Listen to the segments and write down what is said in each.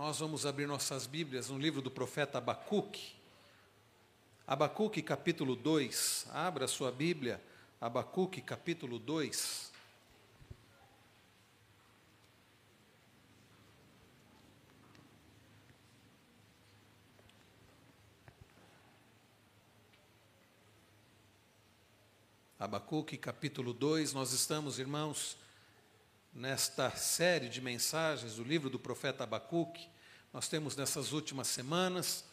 nós vamos abrir nossas Bíblias no livro do profeta Abacuque. Abacuque capítulo 2. Abra sua Bíblia, Abacuque capítulo 2. Abacuque capítulo 2, nós estamos, irmãos, nesta série de mensagens do livro do profeta Abacuque. Nós temos nessas últimas semanas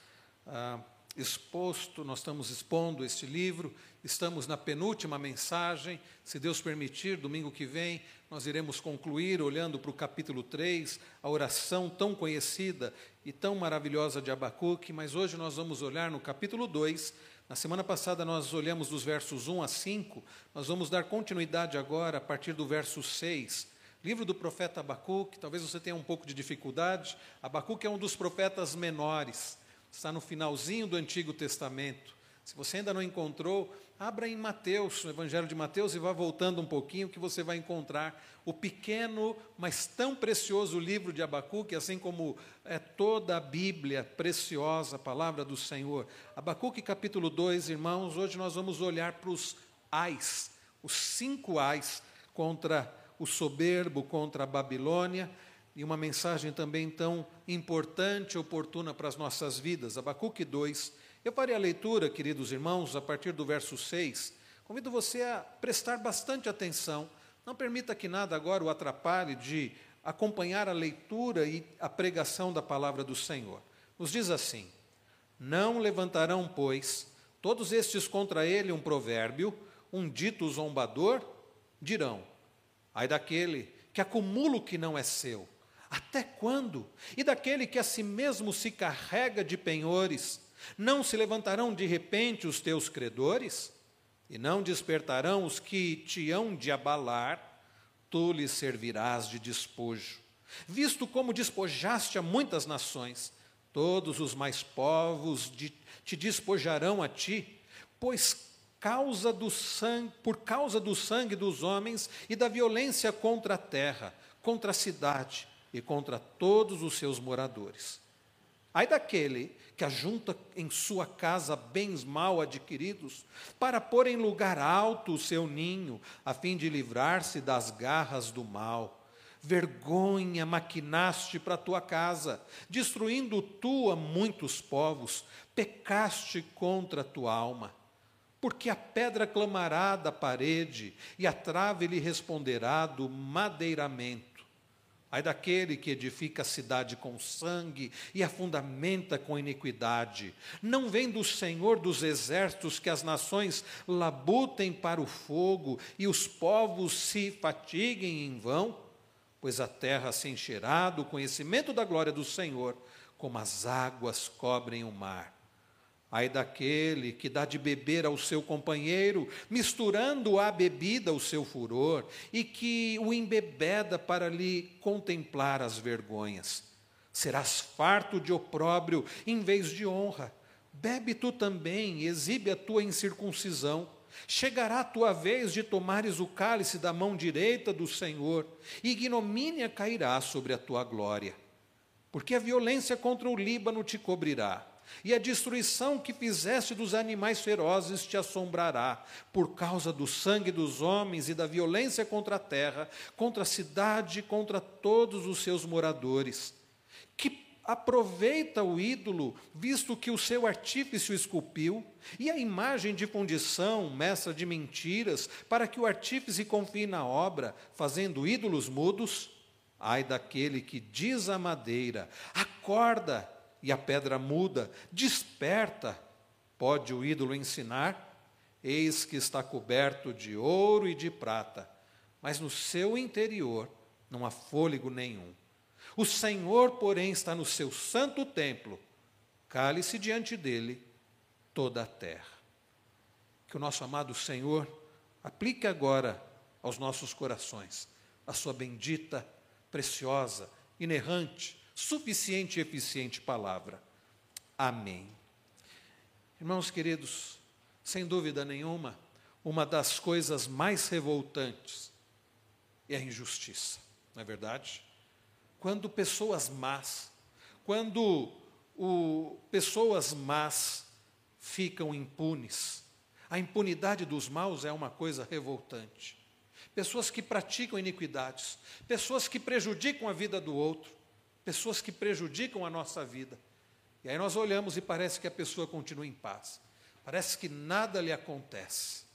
ah, exposto, nós estamos expondo este livro, estamos na penúltima mensagem. Se Deus permitir, domingo que vem, nós iremos concluir olhando para o capítulo 3, a oração tão conhecida e tão maravilhosa de Abacuque, mas hoje nós vamos olhar no capítulo 2. Na semana passada nós olhamos dos versos 1 a 5, nós vamos dar continuidade agora a partir do verso 6 Livro do profeta Abacuque, talvez você tenha um pouco de dificuldade. Abacuque é um dos profetas menores, está no finalzinho do Antigo Testamento. Se você ainda não encontrou, abra em Mateus, no Evangelho de Mateus, e vá voltando um pouquinho, que você vai encontrar o pequeno, mas tão precioso livro de Abacuque, assim como é toda a Bíblia preciosa, a palavra do Senhor. Abacuque capítulo 2, irmãos, hoje nós vamos olhar para os ais, os cinco ais contra o soberbo contra a Babilônia, e uma mensagem também tão importante e oportuna para as nossas vidas. Abacuque 2. Eu farei a leitura, queridos irmãos, a partir do verso 6. Convido você a prestar bastante atenção. Não permita que nada agora o atrapalhe de acompanhar a leitura e a pregação da palavra do Senhor. Nos diz assim: Não levantarão, pois, todos estes contra ele um provérbio, um dito zombador, dirão: Ai daquele que acumula o que não é seu. Até quando? E daquele que a si mesmo se carrega de penhores? Não se levantarão de repente os teus credores? E não despertarão os que te hão de abalar? Tu lhes servirás de despojo. Visto como despojaste a muitas nações, todos os mais povos de, te despojarão a ti, pois causa do sangue, por causa do sangue dos homens e da violência contra a terra, contra a cidade e contra todos os seus moradores. Ai daquele que ajunta em sua casa bens mal adquiridos, para pôr em lugar alto o seu ninho, a fim de livrar-se das garras do mal. Vergonha maquinaste para tua casa, destruindo tu a muitos povos, pecaste contra tua alma porque a pedra clamará da parede e a trave lhe responderá do madeiramento. Ai daquele que edifica a cidade com sangue e a fundamenta com iniquidade. Não vem do Senhor dos exércitos que as nações labutem para o fogo e os povos se fatiguem em vão? Pois a terra se encherá do conhecimento da glória do Senhor, como as águas cobrem o mar. Ai daquele que dá de beber ao seu companheiro, misturando à bebida o seu furor, e que o embebeda para lhe contemplar as vergonhas. Serás farto de opróbrio em vez de honra. Bebe tu também, exibe a tua incircuncisão. Chegará a tua vez de tomares o cálice da mão direita do Senhor, e ignomínia cairá sobre a tua glória. Porque a violência contra o Líbano te cobrirá e a destruição que fizeste dos animais ferozes te assombrará, por causa do sangue dos homens e da violência contra a terra, contra a cidade, contra todos os seus moradores. Que aproveita o ídolo, visto que o seu artífice o esculpiu, e a imagem de fundição, mestra de mentiras, para que o artífice confie na obra, fazendo ídolos mudos? Ai daquele que diz à madeira: acorda e a pedra muda, desperta, pode o ídolo ensinar? Eis que está coberto de ouro e de prata, mas no seu interior não há fôlego nenhum. O Senhor, porém, está no seu santo templo, cale-se diante dele toda a terra. Que o nosso amado Senhor aplique agora aos nossos corações a sua bendita, preciosa, inerrante, suficiente e eficiente palavra. Amém. Irmãos queridos, sem dúvida nenhuma, uma das coisas mais revoltantes é a injustiça, não é verdade? Quando pessoas más, quando o, pessoas más ficam impunes. A impunidade dos maus é uma coisa revoltante. Pessoas que praticam iniquidades, pessoas que prejudicam a vida do outro, pessoas que prejudicam a nossa vida. E aí nós olhamos e parece que a pessoa continua em paz. Parece que nada lhe acontece.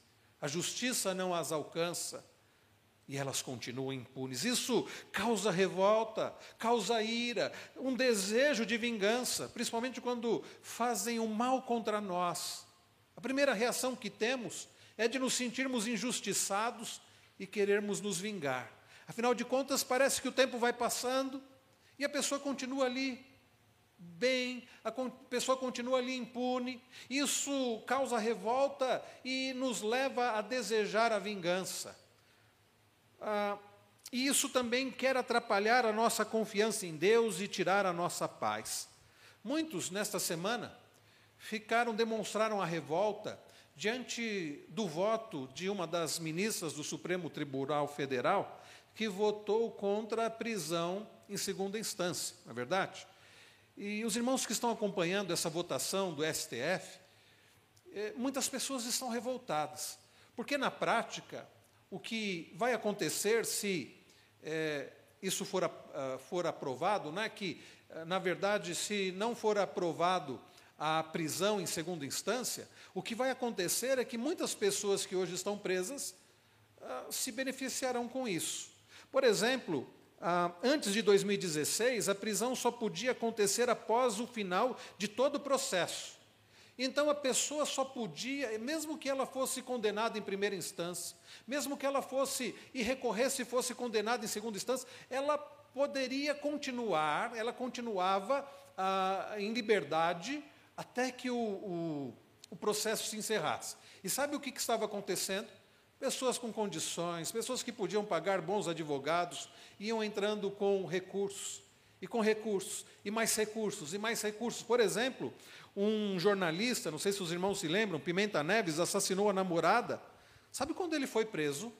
A justiça não as alcança e elas continuam impunes. Isso causa revolta, causa ira, um desejo de vingança, principalmente quando fazem o mal contra nós. A primeira reação que temos é de nos sentirmos injustiçados e querermos nos vingar. Afinal de contas, parece que o tempo vai passando e a pessoa continua ali bem, a pessoa continua ali impune. Isso causa revolta e nos leva a desejar a vingança. Ah, e isso também quer atrapalhar a nossa confiança em Deus e tirar a nossa paz. Muitos, nesta semana, ficaram, demonstraram a revolta diante do voto de uma das ministras do Supremo Tribunal Federal, que votou contra a prisão em segunda instância, não é verdade? E os irmãos que estão acompanhando essa votação do STF, eh, muitas pessoas estão revoltadas, porque na prática o que vai acontecer se é, isso for, for aprovado, né, que, uh, na verdade, se não for aprovado a prisão em segunda instância, o que vai acontecer é que muitas pessoas que hoje estão presas uh, se beneficiarão com isso. Por exemplo, antes de 2016, a prisão só podia acontecer após o final de todo o processo. Então a pessoa só podia, mesmo que ela fosse condenada em primeira instância, mesmo que ela fosse e recorresse e fosse condenada em segunda instância, ela poderia continuar, ela continuava ah, em liberdade até que o, o, o, processo se encerrasse. E sabe o que, que estava acontecendo? Pessoas com condições, pessoas que podiam pagar bons advogados, iam entrando com recursos, e com recursos, e mais recursos, e mais recursos. Por exemplo, um jornalista, não sei se os irmãos se lembram, Pimenta Neves, assassinou a namorada. Sabe quando ele foi preso?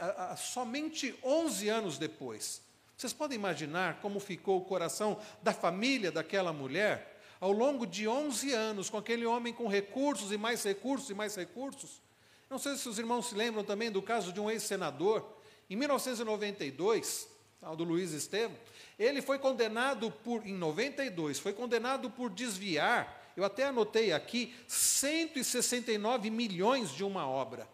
A, a, somente 11 anos depois. Vocês podem imaginar como ficou o coração da família daquela mulher ao longo de 11 anos, com aquele homem com recursos e mais recursos e mais recursos? Não sei se os irmãos se lembram também do caso de um ex-senador. Em 1992, do Luiz Estevam, ele foi condenado por, em 92, foi condenado por desviar, eu até anotei aqui, 169 milhões de uma obra.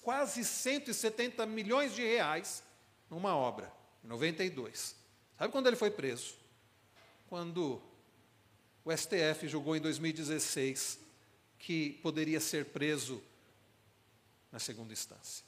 Quase 170 milhões de reais numa obra, em 92. Sabe quando ele foi preso? Quando o STF julgou em 2016 que poderia ser preso na segunda instância.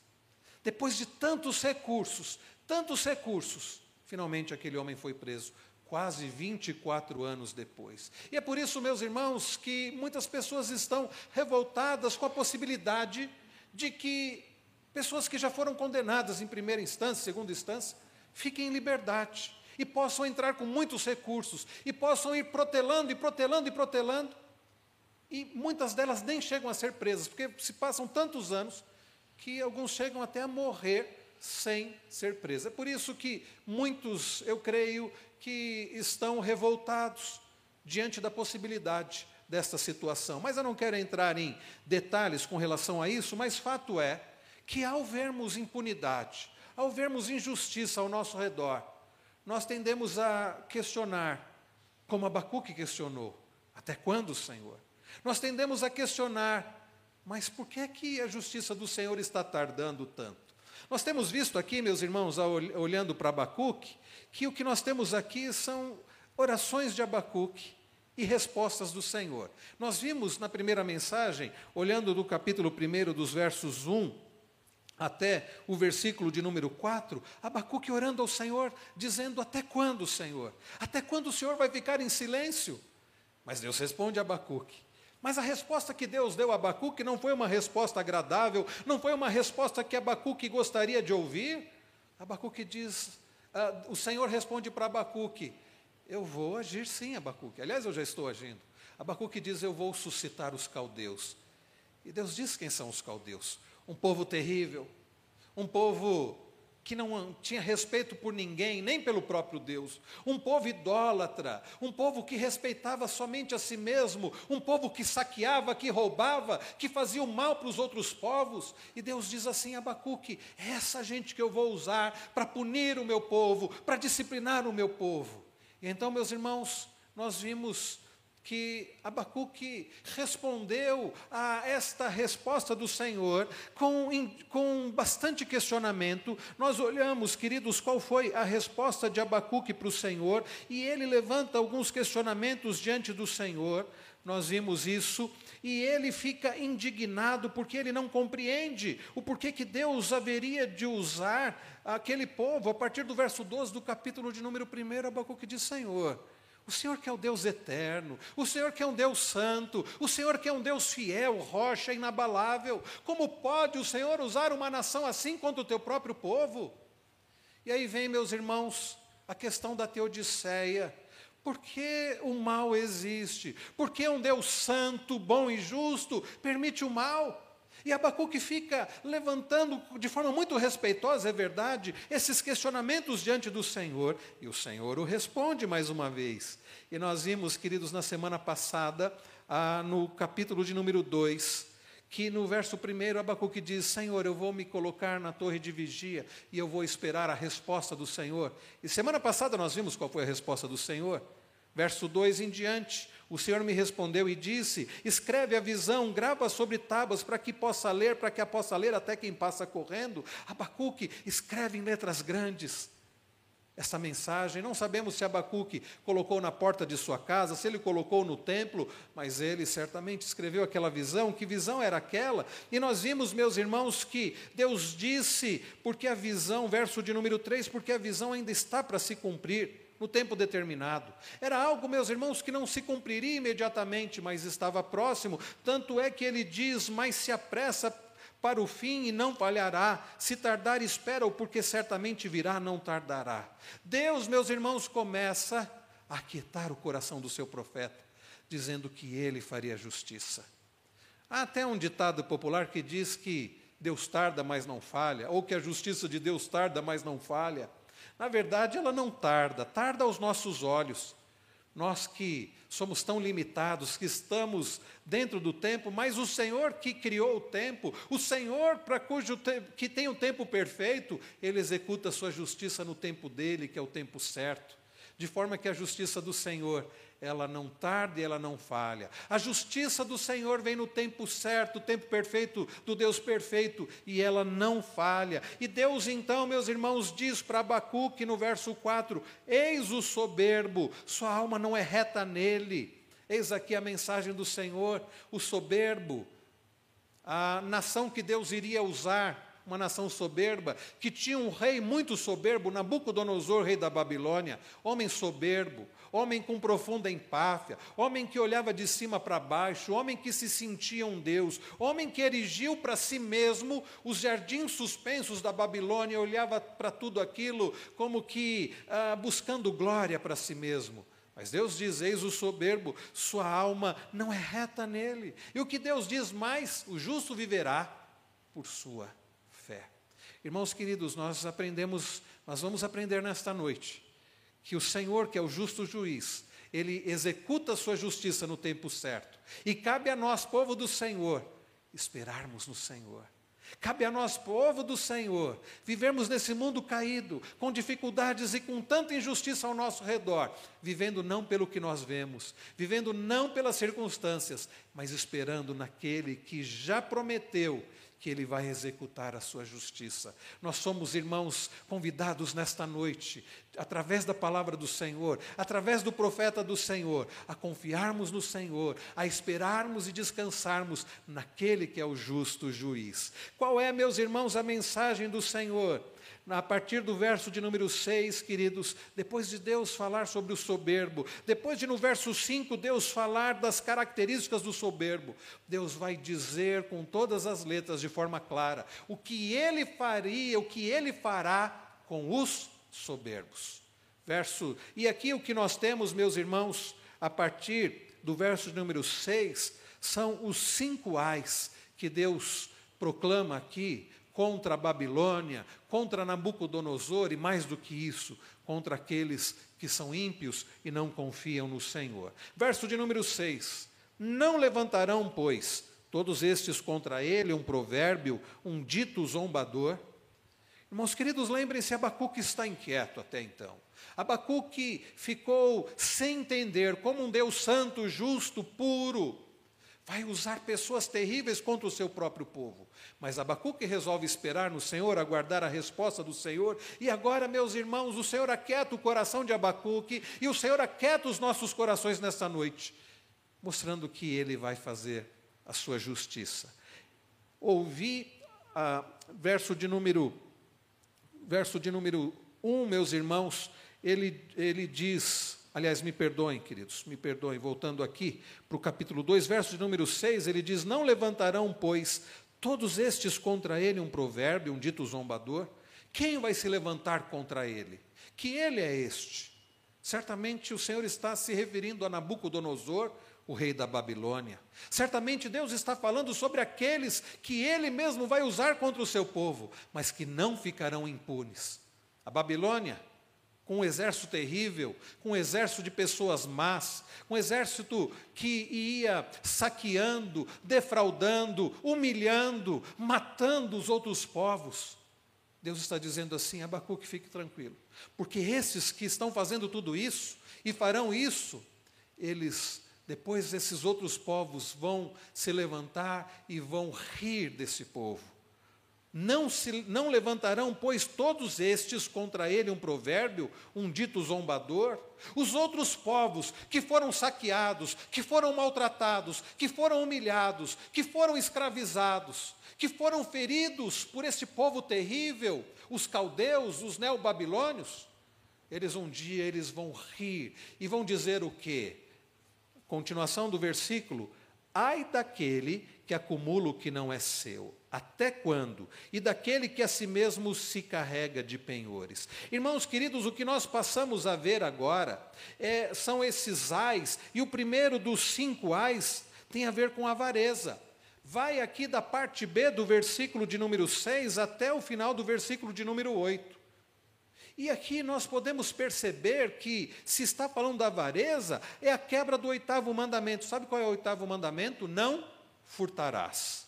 Depois de tantos recursos, tantos recursos, Finalmente, aquele homem foi preso, quase 24 anos depois. E é por isso, meus irmãos, que muitas pessoas estão revoltadas com a possibilidade de que pessoas que já foram condenadas em primeira instância, segunda instância, fiquem em liberdade e possam entrar com muitos recursos e possam ir protelando e protelando e protelando. E muitas delas nem chegam a ser presas, porque se passam tantos anos que alguns chegam até a morrer sem ser presa. É por isso que muitos, eu creio, que estão revoltados diante da possibilidade desta situação. Mas eu não quero entrar em detalhes com relação a isso, mas fato é que ao vermos impunidade, ao vermos injustiça ao nosso redor, nós tendemos a questionar, como Abacuque questionou, até quando, Senhor? Nós tendemos a questionar, mas por que é que a justiça do Senhor está tardando tanto? Nós temos visto aqui, meus irmãos, olhando para Abacuque, que o que nós temos aqui são orações de Abacuque e respostas do Senhor. Nós vimos na primeira mensagem, olhando do capítulo 1, dos versos 1 até o versículo de número 4, Abacuque orando ao Senhor, dizendo: Até quando, Senhor? Até quando o Senhor vai ficar em silêncio? Mas Deus responde a Abacuque: mas a resposta que Deus deu a Abacuque não foi uma resposta agradável, não foi uma resposta que Abacuque gostaria de ouvir. Abacuque diz, uh, o Senhor responde para Abacuque, eu vou agir sim, Abacuque. Aliás, eu já estou agindo. Abacuque diz, eu vou suscitar os caldeus. E Deus diz quem são os caldeus. Um povo terrível, um povo que não tinha respeito por ninguém, nem pelo próprio Deus, um povo idólatra, um povo que respeitava somente a si mesmo, um povo que saqueava, que roubava, que fazia o mal para os outros povos. E Deus diz assim: Abacuque, é essa gente que eu vou usar para punir o meu povo, para disciplinar o meu povo. E então, meus irmãos, nós vimos que Abacuque respondeu a esta resposta do Senhor com, com bastante questionamento. Nós olhamos, queridos, qual foi a resposta de Abacuque para o Senhor, e ele levanta alguns questionamentos diante do Senhor. Nós vimos isso, e ele fica indignado porque ele não compreende o porquê que Deus haveria de usar aquele povo. A partir do verso 12 do capítulo de número 1, Abacuque diz: Senhor, o Senhor que é o Deus eterno, o Senhor que é um Deus santo, o Senhor que é um Deus fiel, rocha inabalável. Como pode o Senhor usar uma nação assim quanto o teu próprio povo? E aí vem, meus irmãos, a questão da teodiceia. Por que o mal existe? Por que um Deus santo, bom e justo permite o mal? E Abacuque fica levantando de forma muito respeitosa, é verdade, esses questionamentos diante do Senhor, e o Senhor o responde mais uma vez. E nós vimos, queridos, na semana passada, ah, no capítulo de número 2, que no verso 1 Abacuque diz: Senhor, eu vou me colocar na torre de vigia e eu vou esperar a resposta do Senhor. E semana passada nós vimos qual foi a resposta do Senhor. Verso 2 em diante, o Senhor me respondeu e disse: Escreve a visão, grava sobre tábuas para que possa ler, para que a possa ler até quem passa correndo. Abacuque, escreve em letras grandes essa mensagem. Não sabemos se Abacuque colocou na porta de sua casa, se ele colocou no templo, mas ele certamente escreveu aquela visão. Que visão era aquela? E nós vimos, meus irmãos, que Deus disse, porque a visão, verso de número 3, porque a visão ainda está para se cumprir no tempo determinado. Era algo, meus irmãos, que não se cumpriria imediatamente, mas estava próximo. Tanto é que ele diz: Mas se apressa para o fim e não falhará. Se tardar, espera-o, porque certamente virá, não tardará. Deus, meus irmãos, começa a aquietar o coração do seu profeta, dizendo que ele faria justiça. Há até um ditado popular que diz que Deus tarda, mas não falha, ou que a justiça de Deus tarda, mas não falha. Na verdade, ela não tarda, tarda aos nossos olhos. Nós que somos tão limitados, que estamos dentro do tempo, mas o Senhor que criou o tempo, o Senhor para cujo que tem o tempo perfeito, ele executa a sua justiça no tempo dele, que é o tempo certo. De forma que a justiça do Senhor ela não tarda e ela não falha. A justiça do Senhor vem no tempo certo, o tempo perfeito do Deus perfeito, e ela não falha. E Deus, então, meus irmãos, diz para Abacuque no verso 4: Eis o soberbo, sua alma não é reta nele. Eis aqui a mensagem do Senhor, o soberbo, a nação que Deus iria usar uma nação soberba, que tinha um rei muito soberbo, Nabucodonosor, rei da Babilônia, homem soberbo, homem com profunda empáfia, homem que olhava de cima para baixo, homem que se sentia um Deus, homem que erigiu para si mesmo os jardins suspensos da Babilônia, olhava para tudo aquilo como que ah, buscando glória para si mesmo. Mas Deus diz: Eis o soberbo, sua alma não é reta nele. E o que Deus diz mais: o justo viverá por sua fé. Irmãos queridos, nós aprendemos, nós vamos aprender nesta noite que o Senhor, que é o justo juiz, ele executa a sua justiça no tempo certo. E cabe a nós, povo do Senhor, esperarmos no Senhor. Cabe a nós, povo do Senhor, vivermos nesse mundo caído, com dificuldades e com tanta injustiça ao nosso redor, vivendo não pelo que nós vemos, vivendo não pelas circunstâncias, mas esperando naquele que já prometeu que Ele vai executar a sua justiça. Nós somos, irmãos, convidados nesta noite, através da palavra do Senhor, através do profeta do Senhor, a confiarmos no Senhor, a esperarmos e descansarmos naquele que é o justo juiz. Qual é, meus irmãos, a mensagem do Senhor? A partir do verso de número 6, queridos, depois de Deus falar sobre o soberbo, depois de no verso 5 Deus falar das características do soberbo, Deus vai dizer com todas as letras de forma clara o que ele faria, o que ele fará com os soberbos. Verso, e aqui o que nós temos, meus irmãos, a partir do verso de número 6, são os cinco ais que Deus proclama aqui contra a Babilônia, contra Nabucodonosor e mais do que isso, contra aqueles que são ímpios e não confiam no Senhor. Verso de número 6: Não levantarão, pois, todos estes contra ele um provérbio, um dito zombador. Irmãos queridos, lembrem-se, Abacuque está inquieto até então. Abacuque ficou sem entender como um Deus santo, justo, puro, vai usar pessoas terríveis contra o seu próprio povo. Mas Abacuque resolve esperar no Senhor, aguardar a resposta do Senhor. E agora, meus irmãos, o Senhor aquieta o coração de Abacuque e o Senhor aquieta os nossos corações nesta noite, mostrando que ele vai fazer a sua justiça. Ouvi ah, verso de número verso de número 1, meus irmãos, ele, ele diz, aliás, me perdoem, queridos, me perdoem, voltando aqui para o capítulo 2, verso de número 6, ele diz: Não levantarão, pois, todos estes contra ele um provérbio, um dito zombador? Quem vai se levantar contra ele? Que ele é este? Certamente o Senhor está se referindo a Nabucodonosor, o rei da Babilônia. Certamente Deus está falando sobre aqueles que ele mesmo vai usar contra o seu povo, mas que não ficarão impunes. A Babilônia com um exército terrível, com um exército de pessoas más, um exército que ia saqueando, defraudando, humilhando, matando os outros povos. Deus está dizendo assim: Abacuque, fique tranquilo, porque esses que estão fazendo tudo isso e farão isso, eles, depois esses outros povos vão se levantar e vão rir desse povo não, se, não levantarão, pois, todos estes contra ele um provérbio, um dito zombador? Os outros povos que foram saqueados, que foram maltratados, que foram humilhados, que foram escravizados, que foram feridos por esse povo terrível, os caldeus, os neobabilônios, eles um dia eles vão rir e vão dizer o quê? Continuação do versículo: Ai daquele que acumula o que não é seu até quando? E daquele que a si mesmo se carrega de penhores. Irmãos queridos, o que nós passamos a ver agora é, são esses ais, e o primeiro dos cinco ais tem a ver com avareza. Vai aqui da parte B do versículo de número 6 até o final do versículo de número 8. E aqui nós podemos perceber que, se está falando da avareza, é a quebra do oitavo mandamento. Sabe qual é o oitavo mandamento? Não furtarás.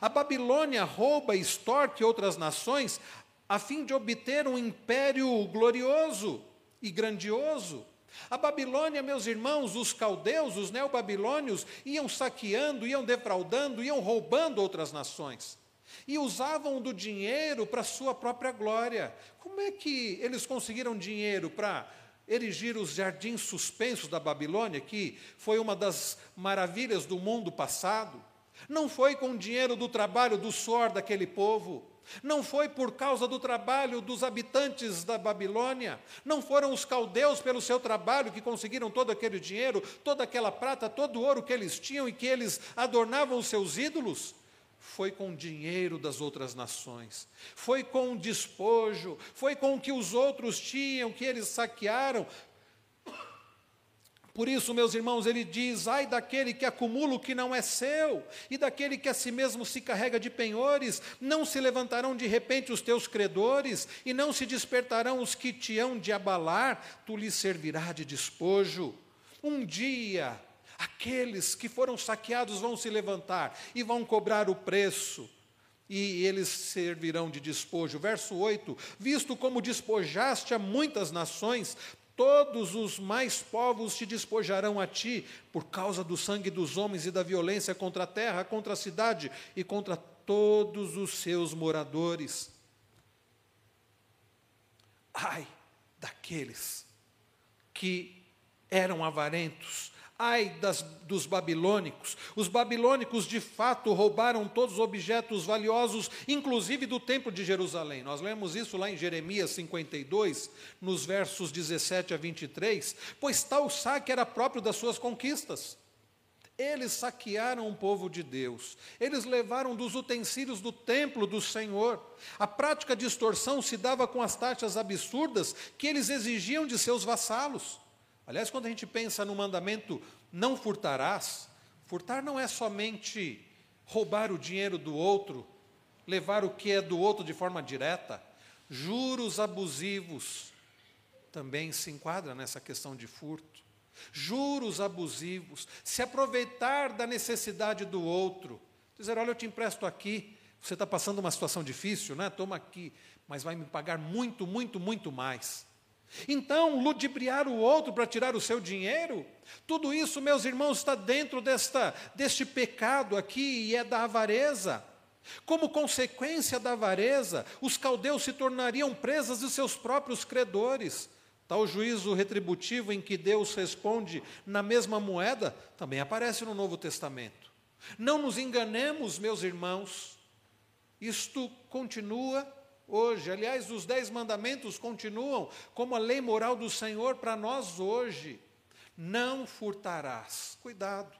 A Babilônia rouba e extorque outras nações a fim de obter um império glorioso e grandioso. A Babilônia, meus irmãos, os caldeus, os neobabilônios, iam saqueando, iam defraudando, iam roubando outras nações. E usavam do dinheiro para sua própria glória. Como é que eles conseguiram dinheiro para erigir os jardins suspensos da Babilônia, que foi uma das maravilhas do mundo passado? Não foi com o dinheiro do trabalho, do suor daquele povo. Não foi por causa do trabalho dos habitantes da Babilônia. Não foram os caldeus, pelo seu trabalho, que conseguiram todo aquele dinheiro, toda aquela prata, todo o ouro que eles tinham e que eles adornavam os seus ídolos. Foi com o dinheiro das outras nações, foi com o despojo, foi com o que os outros tinham, que eles saquearam, por isso, meus irmãos, ele diz: ai daquele que acumula o que não é seu, e daquele que a si mesmo se carrega de penhores, não se levantarão de repente os teus credores, e não se despertarão os que te hão de abalar, tu lhes servirá de despojo. Um dia, aqueles que foram saqueados vão se levantar e vão cobrar o preço e eles servirão de despojo. Verso 8: Visto como despojaste a muitas nações, Todos os mais povos te despojarão a ti, por causa do sangue dos homens e da violência contra a terra, contra a cidade e contra todos os seus moradores. Ai daqueles que eram avarentos, Ai das, dos babilônicos. Os babilônicos de fato roubaram todos os objetos valiosos, inclusive do templo de Jerusalém. Nós lemos isso lá em Jeremias 52, nos versos 17 a 23. Pois tal saque era próprio das suas conquistas. Eles saquearam o povo de Deus, eles levaram dos utensílios do templo do Senhor. A prática de extorsão se dava com as taxas absurdas que eles exigiam de seus vassalos. Aliás, quando a gente pensa no mandamento não furtarás, furtar não é somente roubar o dinheiro do outro levar o que é do outro de forma direta. Juros abusivos também se enquadra nessa questão de furto. Juros abusivos, se aproveitar da necessidade do outro, dizer: Olha, eu te empresto aqui, você está passando uma situação difícil, né? Toma aqui, mas vai me pagar muito, muito, muito mais. Então, ludibriar o outro para tirar o seu dinheiro, tudo isso, meus irmãos, está dentro desta, deste pecado aqui e é da avareza. Como consequência da avareza, os caldeus se tornariam presas de seus próprios credores. Tal juízo retributivo em que Deus responde na mesma moeda também aparece no Novo Testamento. Não nos enganemos, meus irmãos, isto continua hoje. Aliás, os dez mandamentos continuam como a lei moral do Senhor para nós hoje. Não furtarás. Cuidado.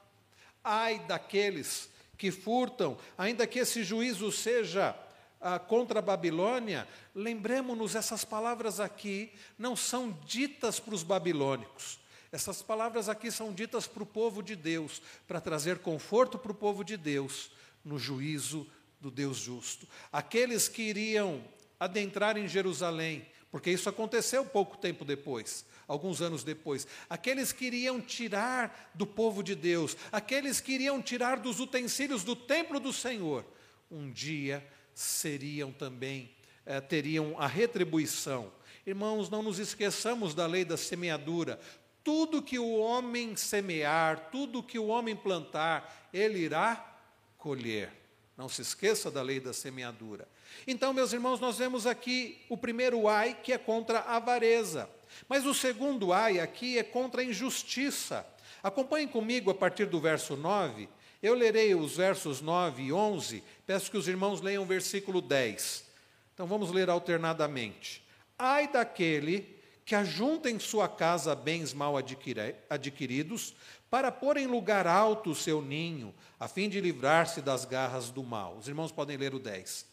Ai daqueles que furtam, ainda que esse juízo seja ah, contra a Babilônia, lembremos-nos, essas palavras aqui não são ditas para os babilônicos. Essas palavras aqui são ditas para o povo de Deus, para trazer conforto para o povo de Deus no juízo do Deus justo. Aqueles que iriam adentrar em Jerusalém, porque isso aconteceu pouco tempo depois, alguns anos depois. Aqueles que iriam tirar do povo de Deus, aqueles que iriam tirar dos utensílios do templo do Senhor, um dia seriam também, eh, teriam a retribuição. Irmãos, não nos esqueçamos da lei da semeadura. Tudo que o homem semear, tudo que o homem plantar, ele irá colher. Não se esqueça da lei da semeadura. Então, meus irmãos, nós vemos aqui o primeiro ai, que é contra a avareza. Mas o segundo ai aqui é contra a injustiça. Acompanhem comigo a partir do verso 9. Eu lerei os versos 9 e 11. Peço que os irmãos leiam o versículo 10. Então vamos ler alternadamente. Ai daquele que ajunta em sua casa bens mal adquiridos, para pôr em lugar alto o seu ninho, a fim de livrar-se das garras do mal. Os irmãos podem ler o 10.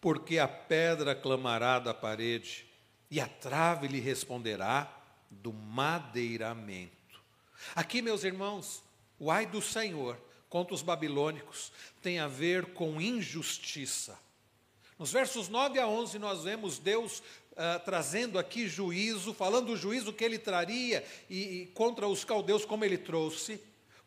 Porque a pedra clamará da parede, e a trave lhe responderá do madeiramento. Aqui, meus irmãos, o ai do Senhor contra os babilônicos tem a ver com injustiça. Nos versos 9 a 11, nós vemos Deus uh, trazendo aqui juízo, falando do juízo que ele traria e, e contra os caldeus, como ele trouxe,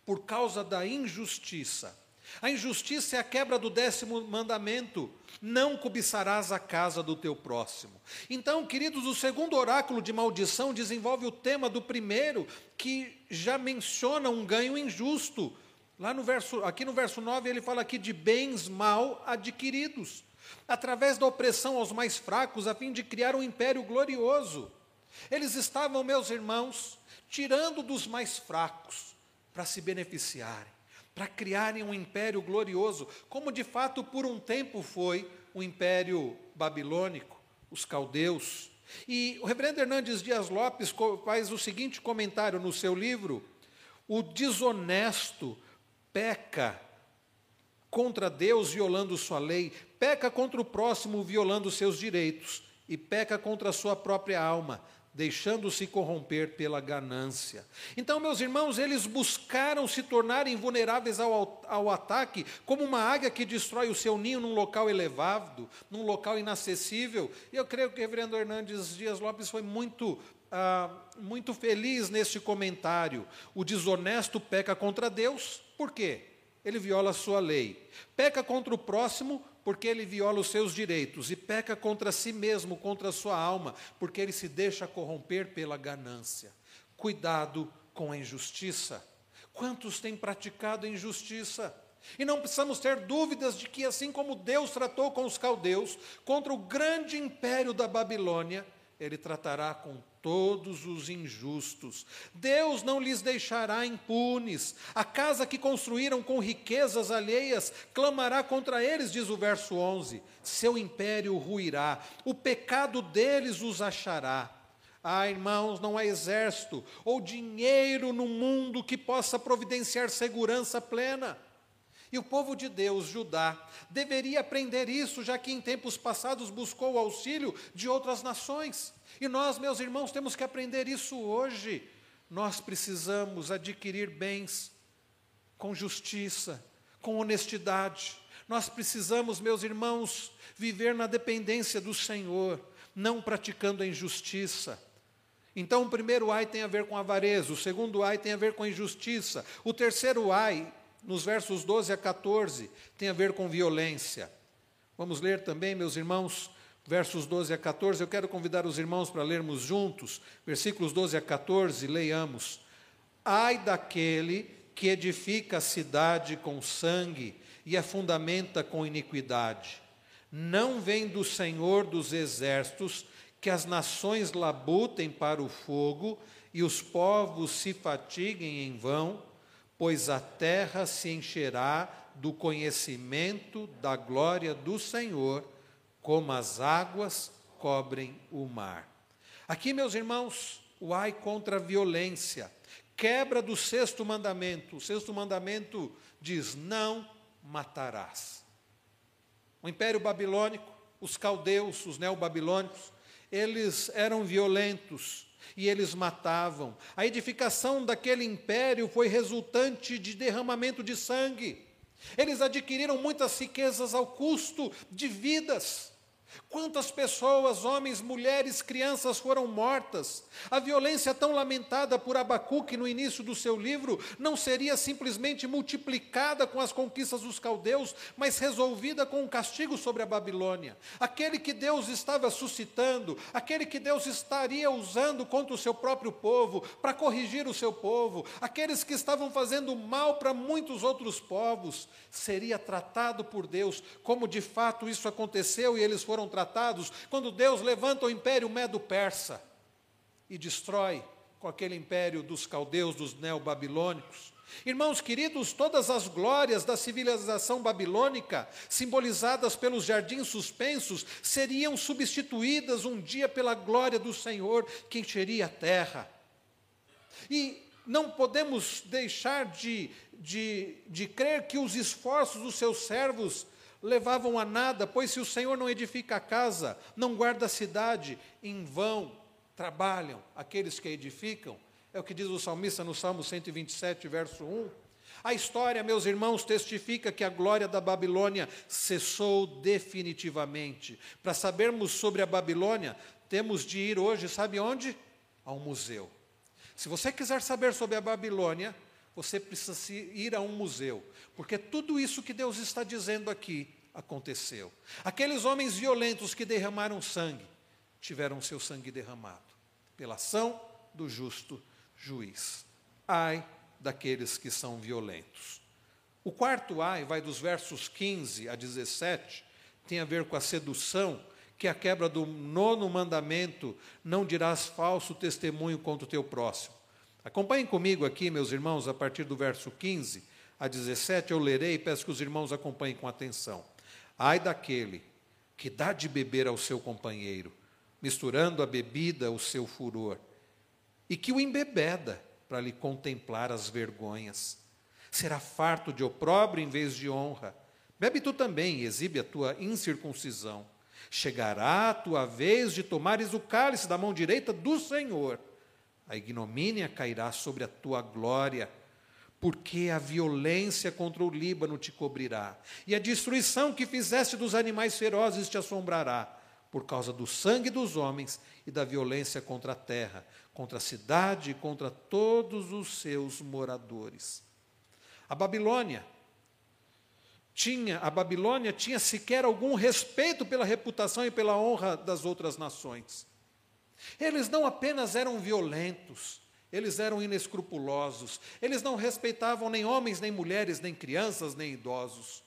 por causa da injustiça. A injustiça é a quebra do décimo mandamento: não cobiçarás a casa do teu próximo. Então, queridos, o segundo oráculo de maldição desenvolve o tema do primeiro, que já menciona um ganho injusto. Lá no verso, aqui no verso 9, ele fala aqui de bens mal adquiridos, através da opressão aos mais fracos, a fim de criar um império glorioso. Eles estavam, meus irmãos, tirando dos mais fracos para se beneficiarem para criarem um império glorioso, como de fato por um tempo foi o império babilônico, os caldeus. E o reverendo Hernandes Dias Lopes faz o seguinte comentário no seu livro: o desonesto peca contra Deus violando sua lei, peca contra o próximo violando seus direitos e peca contra a sua própria alma, deixando-se corromper pela ganância. Então, meus irmãos, eles buscaram se tornar invulneráveis ao, ao ataque, como uma águia que destrói o seu ninho num local elevado, num local inacessível. E eu creio que o reverendo Hernandes Dias Lopes foi muito ah, muito feliz neste comentário. O desonesto peca contra Deus, por quê? Ele viola a sua lei. Peca contra o próximo, porque ele viola os seus direitos e peca contra si mesmo, contra a sua alma, porque ele se deixa corromper pela ganância. Cuidado com a injustiça. Quantos têm praticado injustiça? E não precisamos ter dúvidas de que, assim como Deus tratou com os caldeus, contra o grande império da Babilônia, ele tratará com todos os injustos. Deus não lhes deixará impunes. A casa que construíram com riquezas alheias clamará contra eles, diz o verso 11. Seu império ruirá, o pecado deles os achará. Ah, irmãos, não há exército ou dinheiro no mundo que possa providenciar segurança plena. E o povo de Deus, Judá, deveria aprender isso, já que em tempos passados buscou o auxílio de outras nações. E nós, meus irmãos, temos que aprender isso hoje. Nós precisamos adquirir bens com justiça, com honestidade. Nós precisamos, meus irmãos, viver na dependência do Senhor, não praticando a injustiça. Então, o primeiro ai tem a ver com avareza, o segundo ai tem a ver com injustiça, o terceiro ai nos versos 12 a 14, tem a ver com violência. Vamos ler também, meus irmãos, versos 12 a 14. Eu quero convidar os irmãos para lermos juntos, versículos 12 a 14, leiamos. Ai daquele que edifica a cidade com sangue e a fundamenta com iniquidade. Não vem do Senhor dos exércitos que as nações labutem para o fogo e os povos se fatiguem em vão pois a terra se encherá do conhecimento da glória do Senhor, como as águas cobrem o mar. Aqui, meus irmãos, o ai contra a violência, quebra do sexto mandamento. O sexto mandamento diz: não matarás. O Império Babilônico, os caldeus, os neobabilônicos, eles eram violentos, e eles matavam. A edificação daquele império foi resultante de derramamento de sangue. Eles adquiriram muitas riquezas ao custo de vidas. Quantas pessoas, homens, mulheres, crianças foram mortas? A violência tão lamentada por Abacuque no início do seu livro não seria simplesmente multiplicada com as conquistas dos caldeus, mas resolvida com um castigo sobre a Babilônia. Aquele que Deus estava suscitando, aquele que Deus estaria usando contra o seu próprio povo, para corrigir o seu povo, aqueles que estavam fazendo mal para muitos outros povos, seria tratado por Deus como de fato isso aconteceu e eles foram foram tratados quando Deus levanta o império medo-persa e destrói com aquele império dos caldeus, dos neobabilônicos. Irmãos queridos, todas as glórias da civilização babilônica, simbolizadas pelos jardins suspensos, seriam substituídas um dia pela glória do Senhor que encheria a terra. E não podemos deixar de, de, de crer que os esforços dos seus servos levavam a nada, pois se o Senhor não edifica a casa, não guarda a cidade, em vão trabalham aqueles que edificam. É o que diz o salmista no Salmo 127, verso 1. A história, meus irmãos, testifica que a glória da Babilônia cessou definitivamente. Para sabermos sobre a Babilônia, temos de ir hoje, sabe onde? A um museu. Se você quiser saber sobre a Babilônia, você precisa ir a um museu, porque tudo isso que Deus está dizendo aqui aconteceu. Aqueles homens violentos que derramaram sangue, tiveram seu sangue derramado pela ação do justo juiz. Ai daqueles que são violentos. O quarto ai vai dos versos 15 a 17, tem a ver com a sedução, que é a quebra do nono mandamento, não dirás falso testemunho contra o teu próximo. Acompanhem comigo aqui, meus irmãos, a partir do verso 15 a 17, eu lerei e peço que os irmãos acompanhem com atenção. Ai daquele que dá de beber ao seu companheiro, misturando a bebida ao seu furor, e que o embebeda para lhe contemplar as vergonhas. Será farto de opróbrio em vez de honra. Bebe tu também e exibe a tua incircuncisão. Chegará a tua vez de tomares o cálice da mão direita do Senhor a ignomínia cairá sobre a tua glória, porque a violência contra o Líbano te cobrirá, e a destruição que fizeste dos animais ferozes te assombrará, por causa do sangue dos homens e da violência contra a terra, contra a cidade e contra todos os seus moradores. A Babilônia tinha, a Babilônia tinha sequer algum respeito pela reputação e pela honra das outras nações. Eles não apenas eram violentos, eles eram inescrupulosos, eles não respeitavam nem homens, nem mulheres, nem crianças, nem idosos.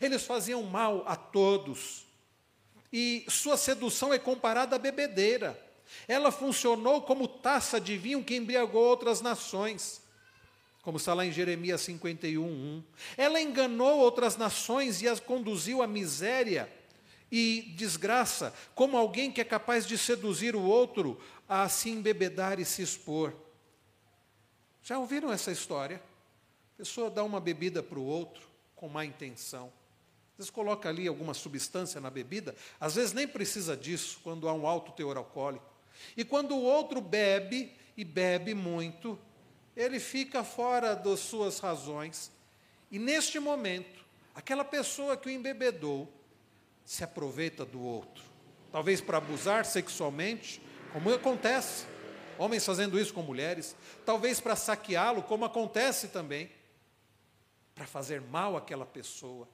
Eles faziam mal a todos. E sua sedução é comparada à bebedeira. Ela funcionou como taça de vinho que embriagou outras nações. Como está lá em Jeremias 51, 1. Ela enganou outras nações e as conduziu à miséria e desgraça, como alguém que é capaz de seduzir o outro a se embebedar e se expor. Já ouviram essa história? A pessoa dá uma bebida para o outro, com má intenção. Às vezes coloca ali alguma substância na bebida, às vezes nem precisa disso quando há um alto teor alcoólico. E quando o outro bebe e bebe muito, ele fica fora das suas razões. E neste momento, aquela pessoa que o embebedou se aproveita do outro, talvez para abusar sexualmente, como acontece, homens fazendo isso com mulheres, talvez para saqueá-lo, como acontece também, para fazer mal àquela pessoa.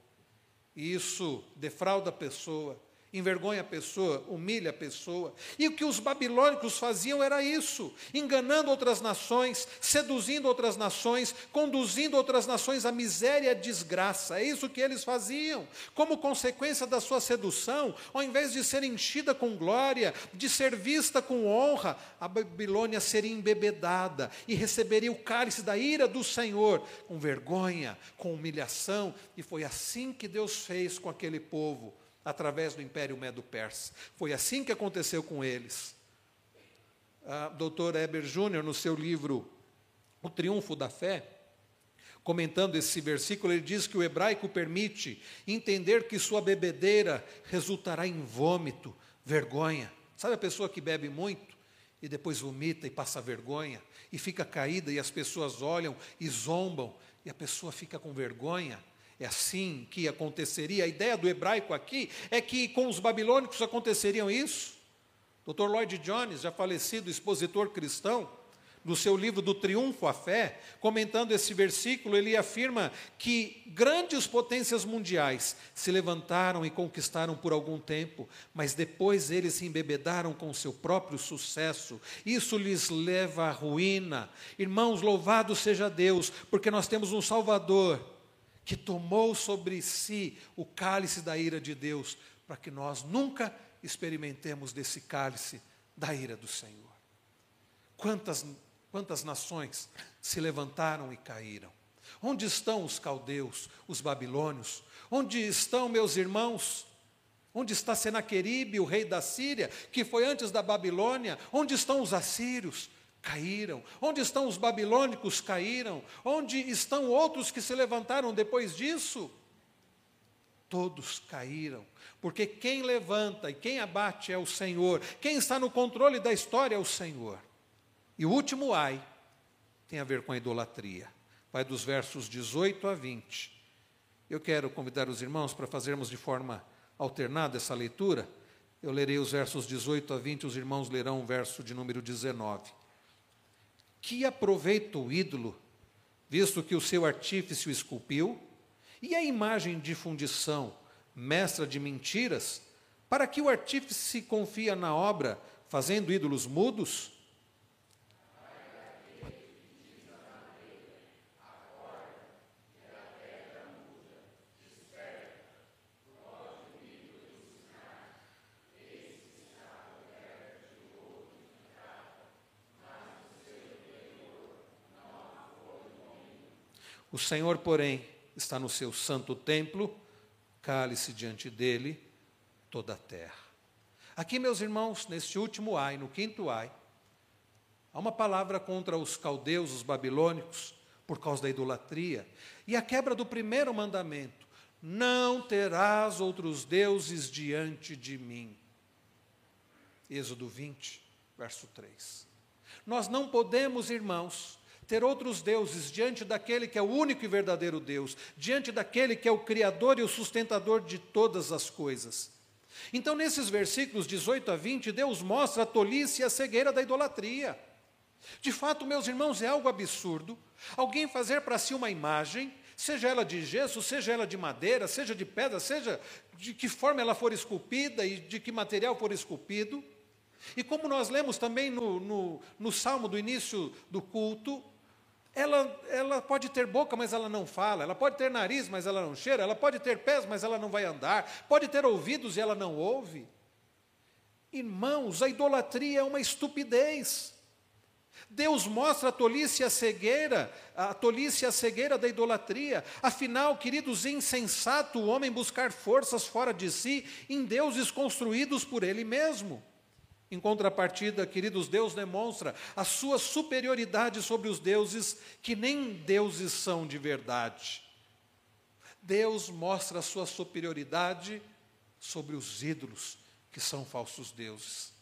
E isso defrauda a pessoa, envergonha a pessoa, humilha a pessoa. E o que os babilônicos faziam era isso, enganando outras nações, seduzindo outras nações, conduzindo outras nações à miséria e à desgraça. É isso que eles faziam. Como consequência da sua sedução, ao invés de ser enchida com glória, de ser vista com honra, a Babilônia seria embebedada e receberia o cálice da ira do Senhor, com vergonha, com humilhação, e foi assim que Deus fez com aquele povo através do Império Medo-Persa. Foi assim que aconteceu com eles. A doutora Eber Júnior, no seu livro O Triunfo da Fé, comentando esse versículo, ele diz que o hebraico permite entender que sua bebedeira resultará em vômito, vergonha. Sabe a pessoa que bebe muito e depois vomita e passa vergonha e fica caída e as pessoas olham e zombam e a pessoa fica com vergonha? É assim que aconteceria. A ideia do hebraico aqui é que com os babilônicos aconteceriam isso. Dr. Lloyd Jones, já falecido expositor cristão, no seu livro do Triunfo à Fé, comentando esse versículo, ele afirma que grandes potências mundiais se levantaram e conquistaram por algum tempo, mas depois eles se embebedaram com seu próprio sucesso. Isso lhes leva à ruína. Irmãos, louvado seja Deus, porque nós temos um Salvador que tomou sobre si o cálice da ira de Deus, para que nós nunca experimentemos desse cálice da ira do Senhor. Quantas, quantas nações se levantaram e caíram? Onde estão os caldeus, os babilônios? Onde estão meus irmãos? Onde está Senaqueribe, o rei da Síria, que foi antes da Babilônia? Onde estão os assírios? Caíram. Onde estão os babilônicos? Caíram. Onde estão outros que se levantaram depois disso? Todos caíram, porque quem levanta e quem abate é o Senhor, quem está no controle da história é o Senhor. E o último ai tem a ver com a idolatria, vai dos versos 18 a 20. Eu quero convidar os irmãos para fazermos de forma alternada essa leitura. Eu lerei os versos 18 a 20, os irmãos lerão o verso de número 19. Que aproveita o ídolo, visto que o seu artífice o esculpiu, e a imagem de fundição, mestra de mentiras, para que o artífice confia na obra, fazendo ídolos mudos? O Senhor, porém, está no seu santo templo, cale-se diante dele toda a terra. Aqui, meus irmãos, neste último ai, no quinto ai, há uma palavra contra os caldeus, os babilônicos, por causa da idolatria, e a quebra do primeiro mandamento: não terás outros deuses diante de mim. Êxodo 20, verso 3. Nós não podemos, irmãos, ter outros deuses diante daquele que é o único e verdadeiro Deus, diante daquele que é o Criador e o sustentador de todas as coisas. Então, nesses versículos 18 a 20, Deus mostra a tolice e a cegueira da idolatria. De fato, meus irmãos, é algo absurdo alguém fazer para si uma imagem, seja ela de gesso, seja ela de madeira, seja de pedra, seja de que forma ela for esculpida e de que material for esculpido. E como nós lemos também no, no, no salmo do início do culto, ela, ela pode ter boca, mas ela não fala, ela pode ter nariz, mas ela não cheira, ela pode ter pés, mas ela não vai andar, pode ter ouvidos e ela não ouve. Irmãos, a idolatria é uma estupidez. Deus mostra a tolice e a cegueira, a tolice e a cegueira da idolatria. Afinal, queridos, é insensato o homem buscar forças fora de si em deuses construídos por ele mesmo. Em contrapartida, queridos, Deus demonstra a sua superioridade sobre os deuses que nem deuses são de verdade. Deus mostra a sua superioridade sobre os ídolos, que são falsos deuses.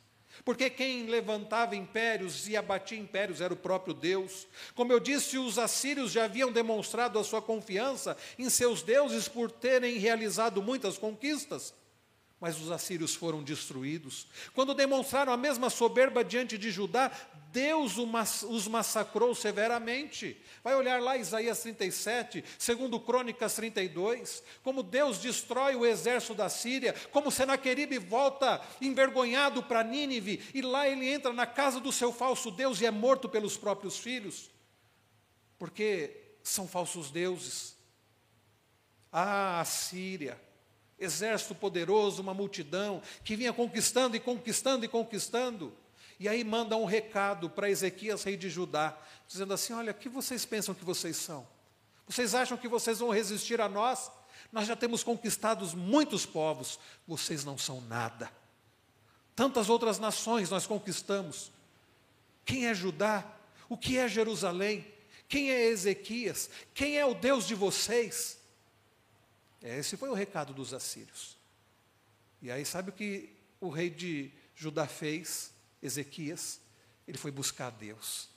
Porque quem levantava impérios e abatia impérios era o próprio Deus. Como eu disse, os assírios já haviam demonstrado a sua confiança em seus deuses por terem realizado muitas conquistas mas os assírios foram destruídos. Quando demonstraram a mesma soberba diante de Judá, Deus os massacrou severamente. Vai olhar lá Isaías 37, segundo Crônicas 32, como Deus destrói o exército da Síria, como Senaqueribe volta envergonhado para Nínive, e lá ele entra na casa do seu falso Deus e é morto pelos próprios filhos, porque são falsos deuses. Ah, a Síria, exército poderoso, uma multidão que vinha conquistando e conquistando e conquistando. E aí manda um recado para Ezequias, rei de Judá, dizendo assim: Olha, o que vocês pensam que vocês são? Vocês acham que vocês vão resistir a nós? Nós já temos conquistado muitos povos, vocês não são nada. Tantas outras nações nós conquistamos. Quem é Judá? O que é Jerusalém? Quem é Ezequias? Quem é o Deus de vocês? Esse foi o recado dos assírios. E aí, sabe o que o rei de Judá fez, Ezequias? Ele foi buscar Deus.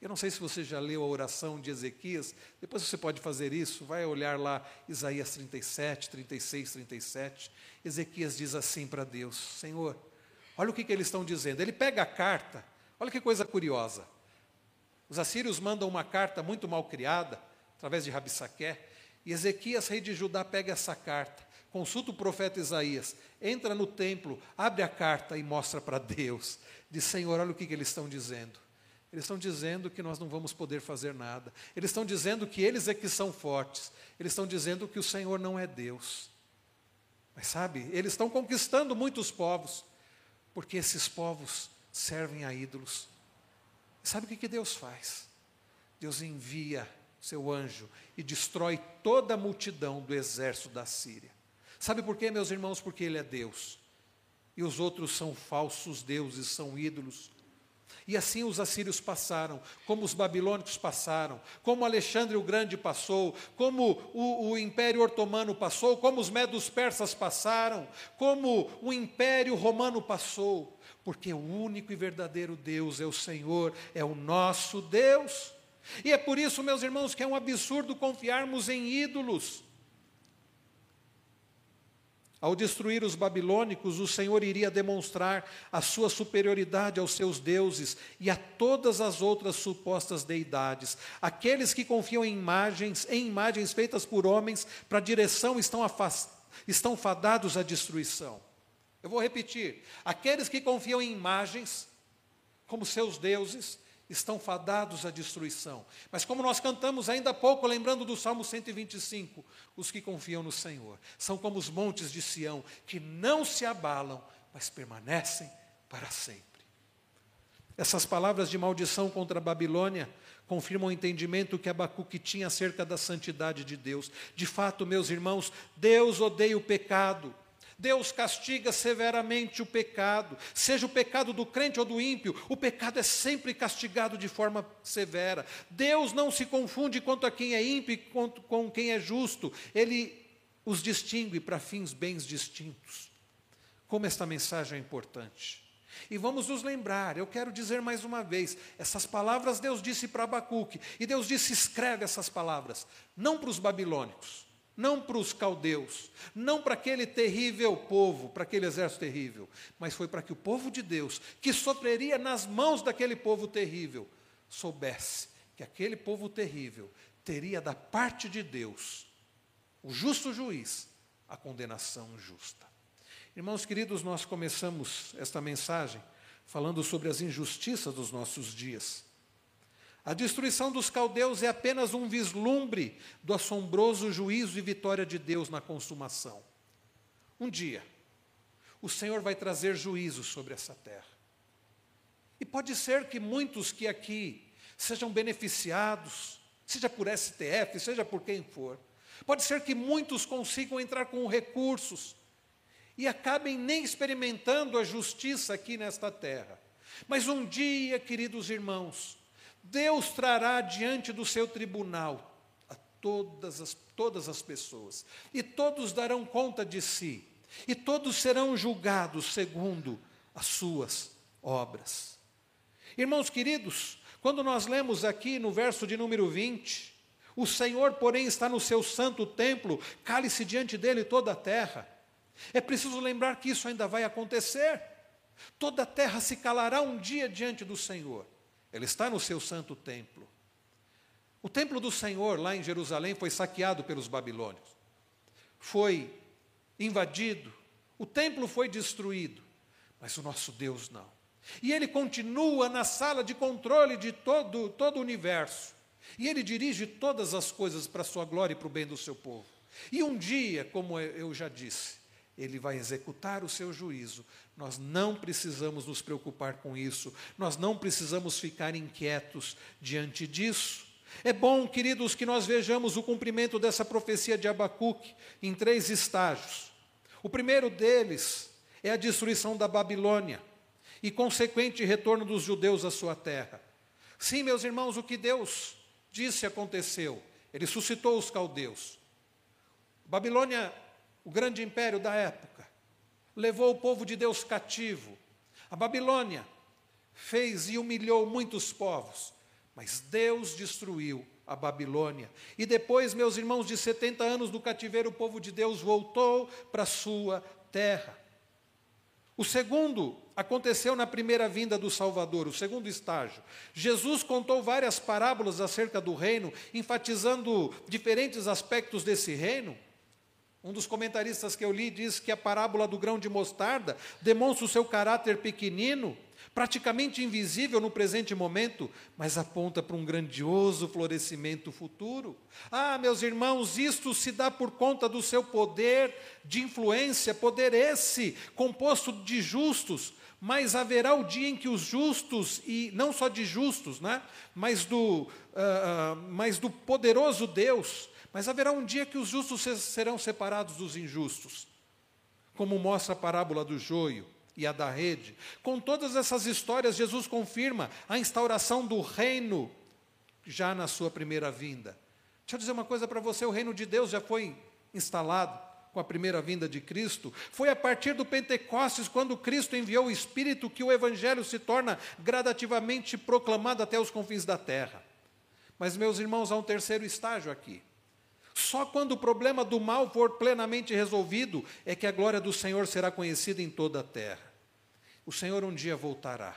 Eu não sei se você já leu a oração de Ezequias, depois você pode fazer isso, vai olhar lá Isaías 37, 36, 37. Ezequias diz assim para Deus: Senhor, olha o que, que eles estão dizendo. Ele pega a carta, olha que coisa curiosa. Os assírios mandam uma carta muito mal criada, através de Rabissaqué, e Ezequias, rei de Judá, pega essa carta, consulta o profeta Isaías, entra no templo, abre a carta e mostra para Deus. Diz: Senhor, olha o que, que eles estão dizendo. Eles estão dizendo que nós não vamos poder fazer nada. Eles estão dizendo que eles é que são fortes. Eles estão dizendo que o Senhor não é Deus. Mas sabe, eles estão conquistando muitos povos, porque esses povos servem a ídolos. E sabe o que, que Deus faz? Deus envia seu anjo, e destrói toda a multidão do exército da Síria. Sabe por quê, meus irmãos? Porque Ele é Deus. E os outros são falsos deuses, são ídolos. E assim os assírios passaram, como os babilônicos passaram, como Alexandre o Grande passou, como o, o, Império Otomano passou, como os medos persas passaram, como o Império Romano passou, porque o único e verdadeiro Deus é o Senhor, é o nosso Deus. E é por isso, meus irmãos, que é um absurdo confiarmos em ídolos. Ao destruir os babilônicos, o Senhor iria demonstrar a sua superioridade aos seus deuses e a todas as outras supostas deidades. Aqueles que confiam em imagens, em imagens feitas por homens, para direção estão, estão fadados à destruição. Eu vou repetir: aqueles que confiam em imagens, como seus deuses, estão fadados à destruição. Mas como nós cantamos ainda há pouco, lembrando do Salmo 125, os que confiam no Senhor são como os montes de Sião, que não se abalam, mas permanecem para sempre. Essas palavras de maldição contra a Babilônia confirmam o entendimento que Abacuque tinha acerca da santidade de Deus. De fato, meus irmãos, Deus odeia o pecado. Deus castiga severamente o pecado, seja o pecado do crente ou do ímpio, o pecado é sempre castigado de forma severa. Deus não se confunde quanto a quem é ímpio e com quem é justo, ele os distingue para fins bem distintos. Como esta mensagem é importante. E vamos nos lembrar, eu quero dizer mais uma vez, essas palavras Deus disse para Abacuque, e Deus disse: escreve essas palavras, não para os babilônicos, não para os caldeus, não para aquele terrível povo, para aquele exército terrível, mas foi para que o povo de Deus, que sofreria nas mãos daquele povo terrível, soubesse que aquele povo terrível teria da parte de Deus, o justo juiz, a condenação justa. Irmãos queridos, nós começamos esta mensagem falando sobre as injustiças dos nossos dias. A destruição dos caldeus é apenas um vislumbre do assombroso juízo e vitória de Deus na consumação. Um dia, o Senhor vai trazer juízo sobre essa terra. E pode ser que muitos que aqui sejam beneficiados, seja por STF, seja por quem for, pode ser que muitos consigam entrar com recursos e acabem nem experimentando a justiça aqui nesta terra. Mas um dia, queridos irmãos, Deus trará diante do seu tribunal todas as, todas as pessoas, e todos darão conta de si, e todos serão julgados segundo as suas obras. Irmãos queridos, quando nós lemos aqui no verso de número 20, o Senhor, porém, está no seu santo templo, cale-se diante dele toda a terra. É preciso lembrar que isso ainda vai acontecer. Toda a terra se calará um dia diante do Senhor. Ele está no seu santo templo. O templo do Senhor, lá em Jerusalém, foi saqueado pelos babilônios. Foi invadido. O templo foi destruído. Mas o nosso Deus não. E ele continua na sala de controle de todo, todo o universo. E ele dirige todas as coisas para a sua glória e para o bem do seu povo. E um dia, como eu já disse, ele vai executar o seu juízo. Nós não precisamos nos preocupar com isso, nós não precisamos ficar inquietos diante disso. É bom, queridos, que nós vejamos o cumprimento dessa profecia de Abacuque em três estágios. O primeiro deles é a destruição da Babilônia e consequente retorno dos judeus à sua terra. Sim, meus irmãos, o que Deus disse aconteceu. Ele suscitou os caldeus. Babilônia, o grande império da época, levou o povo de Deus cativo. A Babilônia fez e humilhou muitos povos, mas Deus destruiu a Babilônia. E depois, meus irmãos, de 70 anos do cativeiro, o povo de Deus voltou para sua terra. O segundo aconteceu na primeira vinda do Salvador, o segundo estágio. Jesus contou várias parábolas acerca do reino, enfatizando diferentes aspectos desse reino. Um dos comentaristas que eu li diz que a parábola do grão de mostarda demonstra o seu caráter pequenino, praticamente invisível no presente momento, mas aponta para um grandioso florescimento futuro. Ah, meus irmãos, isto se dá por conta do seu poder de influência, poder esse composto de justos, mas haverá o dia em que os justos, e não só de justos, né, mas, do, uh, mas do poderoso Deus, mas haverá um dia que os justos serão separados dos injustos, como mostra a parábola do joio e a da rede. Com todas essas histórias, Jesus confirma a instauração do reino já na sua primeira vinda. Deixa eu dizer uma coisa para você: o reino de Deus já foi instalado com a primeira vinda de Cristo. Foi a partir do Pentecostes, quando Cristo enviou o Espírito, que o Evangelho se torna gradativamente proclamado até os confins da terra. Mas, meus irmãos, há um terceiro estágio aqui. Só quando o problema do mal for plenamente resolvido é que a glória do Senhor será conhecida em toda a terra. O Senhor um dia voltará.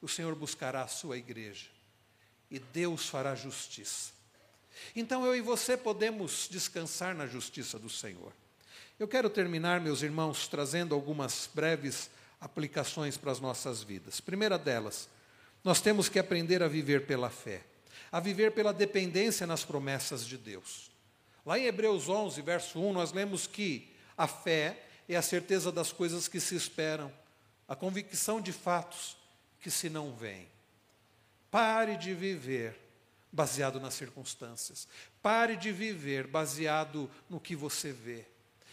O Senhor buscará a sua igreja. E Deus fará justiça. Então eu e você podemos descansar na justiça do Senhor. Eu quero terminar, meus irmãos, trazendo algumas breves aplicações para as nossas vidas. Primeira delas, nós temos que aprender a viver pela fé, a viver pela dependência nas promessas de Deus. Lá em Hebreus 11, verso 1, nós lemos que a fé é a certeza das coisas que se esperam, a convicção de fatos que se não veem. Pare de viver baseado nas circunstâncias. Pare de viver baseado no que você vê.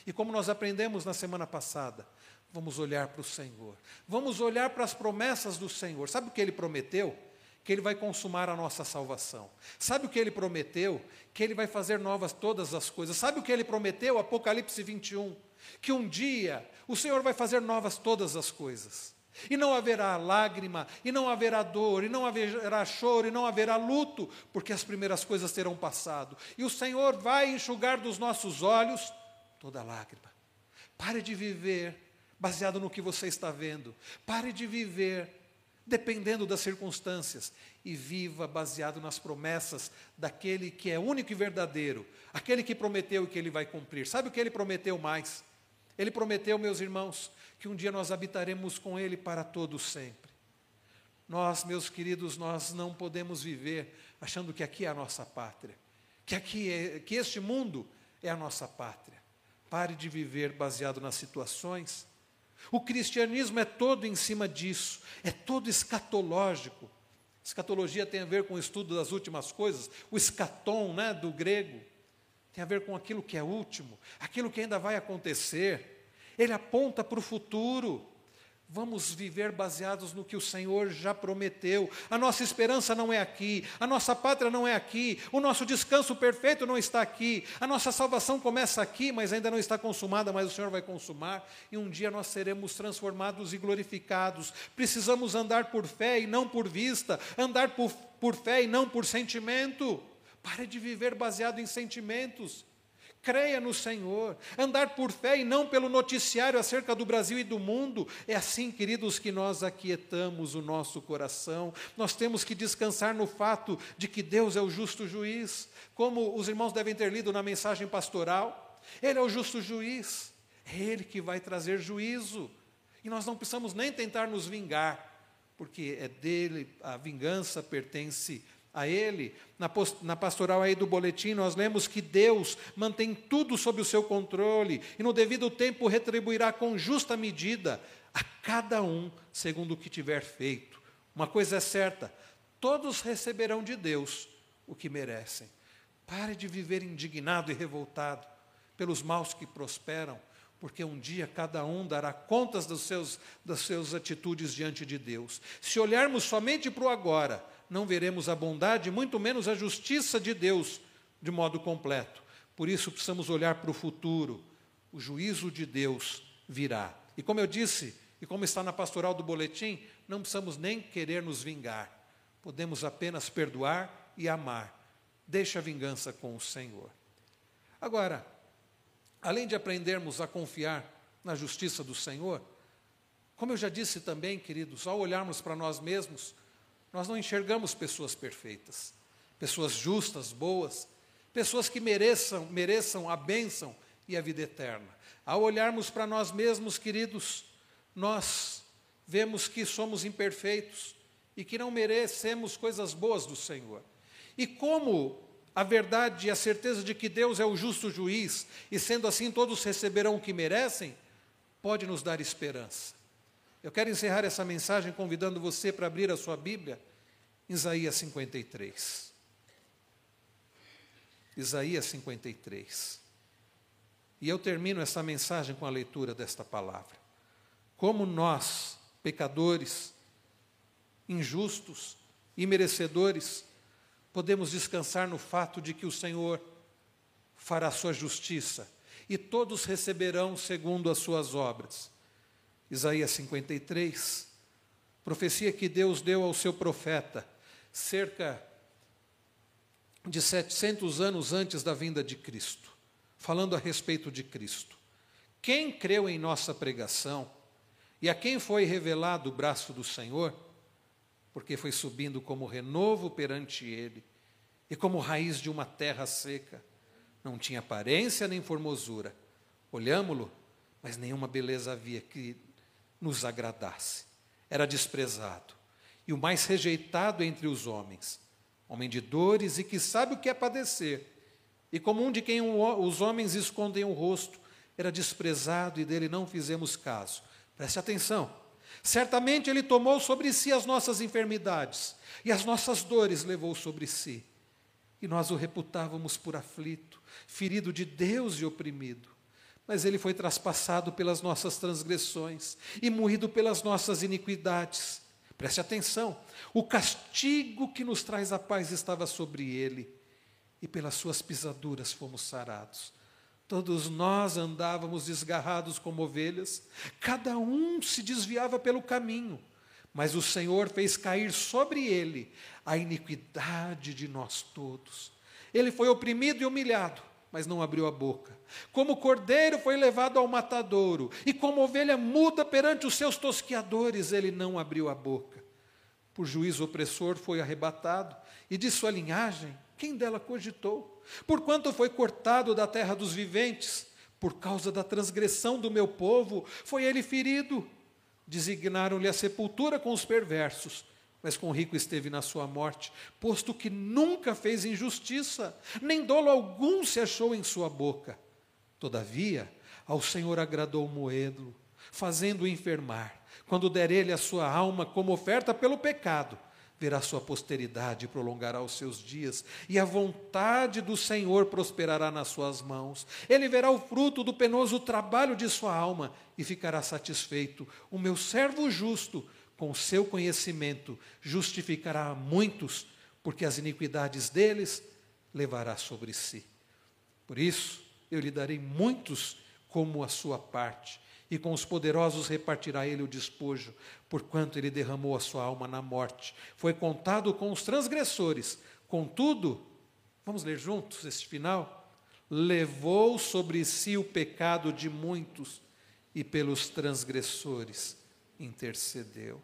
E como nós aprendemos na semana passada, vamos olhar para o Senhor. Vamos olhar para as promessas do Senhor. Sabe o que ele prometeu? Que Ele vai consumar a nossa salvação. Sabe o que Ele prometeu? Que Ele vai fazer novas todas as coisas. Sabe o que Ele prometeu? Apocalipse 21. Que um dia o Senhor vai fazer novas todas as coisas. E não haverá lágrima, e não haverá dor, e não haverá choro, e não haverá luto, porque as primeiras coisas terão passado. E o Senhor vai enxugar dos nossos olhos toda lágrima. Pare de viver baseado no que você está vendo. Pare de viver dependendo das circunstâncias, e viva baseado nas promessas daquele que é único e verdadeiro, aquele que prometeu e que ele vai cumprir. Sabe o que ele prometeu mais? Ele prometeu, meus irmãos, que um dia nós habitaremos com ele para todo sempre. Nós, meus queridos, nós não podemos viver achando que aqui é a nossa pátria, que aqui é, que este mundo é a nossa pátria. Pare de viver baseado nas situações o cristianismo é todo em cima disso, é todo escatológico. Escatologia tem a ver com o estudo das últimas coisas, o escatom, né, do grego, tem a ver com aquilo que é último, aquilo que ainda vai acontecer. Ele aponta para o futuro. Vamos viver baseados no que o Senhor já prometeu. A nossa esperança não é aqui, a nossa pátria não é aqui, o nosso descanso perfeito não está aqui, a nossa salvação começa aqui, mas ainda não está consumada, mas o Senhor vai consumar, e um dia nós seremos transformados e glorificados. Precisamos andar por fé e não por vista, andar por, por fé e não por sentimento. Pare de viver baseado em sentimentos. Creia no Senhor, andar por fé e não pelo noticiário acerca do Brasil e do mundo. É assim, queridos, que nós aquietamos o nosso coração. Nós temos que descansar no fato de que Deus é o justo juiz, como os irmãos devem ter lido na mensagem pastoral. Ele é o justo juiz, é Ele que vai trazer juízo. E nós não precisamos nem tentar nos vingar, porque é dele, a vingança pertence a Ele. Na, na pastoral aí do boletim, nós lemos que Deus mantém tudo sob o seu controle e no devido tempo retribuirá com justa medida a cada um segundo o que tiver feito. Uma coisa é certa: todos receberão de Deus o que merecem. Pare de viver indignado e revoltado pelos maus que prosperam, porque um dia cada um dará contas dos seus, das suas atitudes diante de Deus. Se olharmos somente para o agora, não veremos a bondade, muito menos a justiça de Deus de modo completo. Por isso precisamos olhar para o futuro. O juízo de Deus virá. E como eu disse, e como está na pastoral do boletim, não precisamos nem querer nos vingar. Podemos apenas perdoar e amar. Deixa a vingança com o Senhor. Agora, além de aprendermos a confiar na justiça do Senhor, como eu já disse também, queridos, ao olharmos para nós mesmos, nós não enxergamos pessoas perfeitas, pessoas justas, boas, pessoas que mereçam, mereçam a bênção e a vida eterna. Ao olharmos para nós mesmos, queridos, nós vemos que somos imperfeitos e que não merecemos coisas boas do Senhor. E como a verdade e a certeza de que Deus é o justo juiz, e sendo assim todos receberão o que merecem, pode nos dar esperança. Eu quero encerrar essa mensagem convidando você para abrir a sua Bíblia, Isaías 53. Isaías 53. E eu termino essa mensagem com a leitura desta palavra. Como nós, pecadores, injustos e merecedores, podemos descansar no fato de que o Senhor fará sua justiça e todos receberão segundo as suas obras. Isaías 53, profecia que Deus deu ao seu profeta, cerca de 700 anos antes da vinda de Cristo, falando a respeito de Cristo. Quem creu em nossa pregação e a quem foi revelado o braço do Senhor, porque foi subindo como renovo perante ele e como raiz de uma terra seca, não tinha aparência nem formosura. Olhámo-lo, mas nenhuma beleza havia que nos agradasse. Era desprezado e o mais rejeitado entre os homens, homem de dores e que sabe o que é padecer. E como um de quem os homens escondem o rosto, era desprezado e dele não fizemos caso. Preste atenção. Certamente ele tomou sobre si as nossas enfermidades e as nossas dores levou sobre si. E nós o reputávamos por aflito, ferido de Deus e oprimido mas ele foi traspassado pelas nossas transgressões e moído pelas nossas iniquidades. Preste atenção: o castigo que nos traz a paz estava sobre ele, e pelas suas pisaduras fomos sarados. Todos nós andávamos desgarrados como ovelhas, cada um se desviava pelo caminho, mas o Senhor fez cair sobre ele a iniquidade de nós todos. Ele foi oprimido e humilhado, mas não abriu a boca. Como cordeiro foi levado ao matadouro, e como ovelha muda perante os seus tosquiadores, ele não abriu a boca. Por juízo opressor foi arrebatado, e de sua linhagem, quem dela cogitou? Porquanto foi cortado da terra dos viventes, por causa da transgressão do meu povo, foi ele ferido. Designaram-lhe a sepultura com os perversos, mas com rico esteve na sua morte, posto que nunca fez injustiça, nem dolo algum se achou em sua boca. Todavia, ao Senhor agradou moê-lo, fazendo-o enfermar, quando der ele a sua alma como oferta pelo pecado, verá sua posteridade e prolongará os seus dias, e a vontade do Senhor prosperará nas suas mãos. Ele verá o fruto do penoso trabalho de sua alma e ficará satisfeito. O meu servo justo, com seu conhecimento, justificará a muitos, porque as iniquidades deles levará sobre si. Por isso, eu lhe darei muitos como a sua parte e com os poderosos repartirá ele o despojo, porquanto ele derramou a sua alma na morte. Foi contado com os transgressores. Contudo, vamos ler juntos este final? Levou sobre si o pecado de muitos e pelos transgressores intercedeu.